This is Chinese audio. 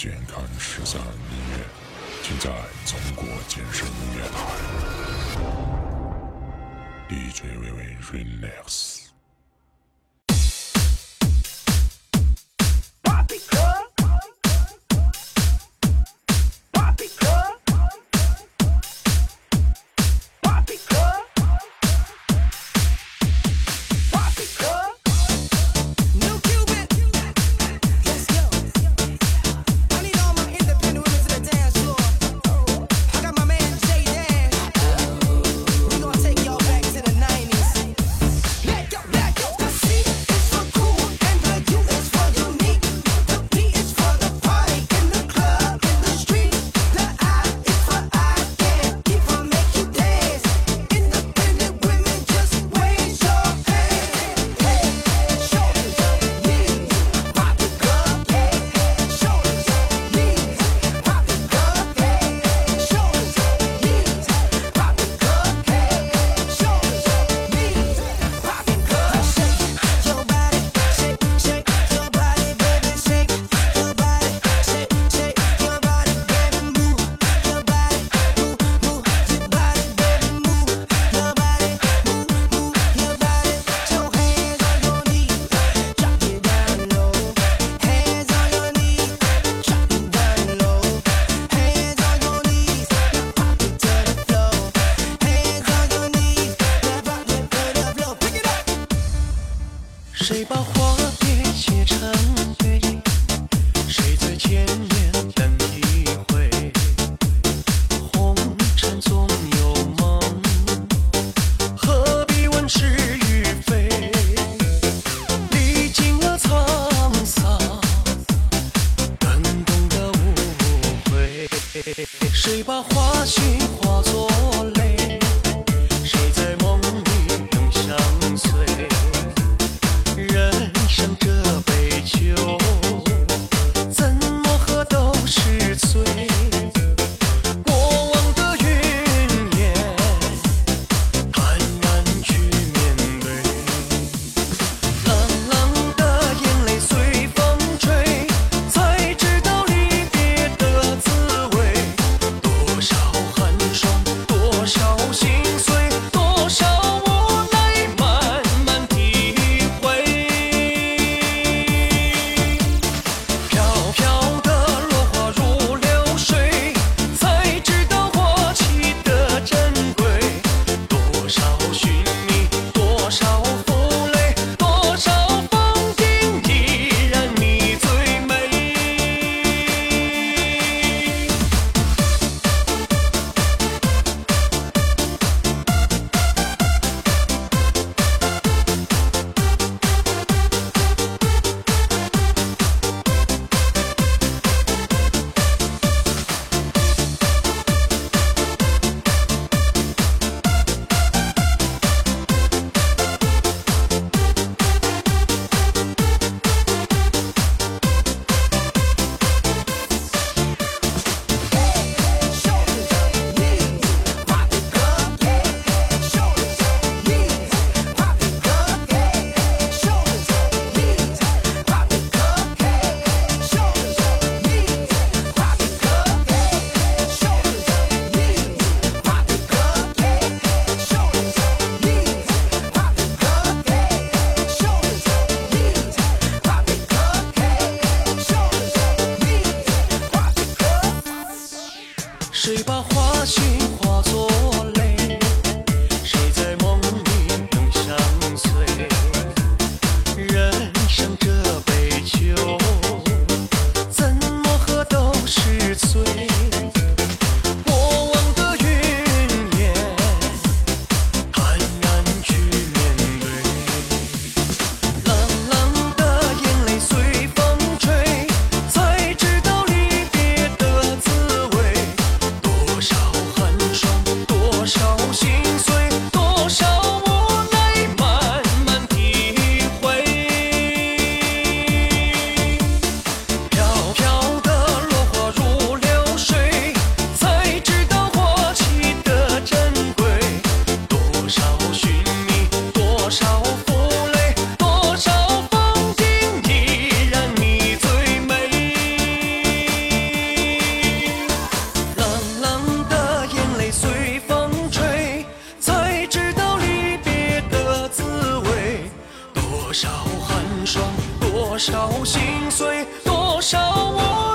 健康十三音乐，尽在中国健身音乐台。DJ 微微 Relax。谁把花心多少我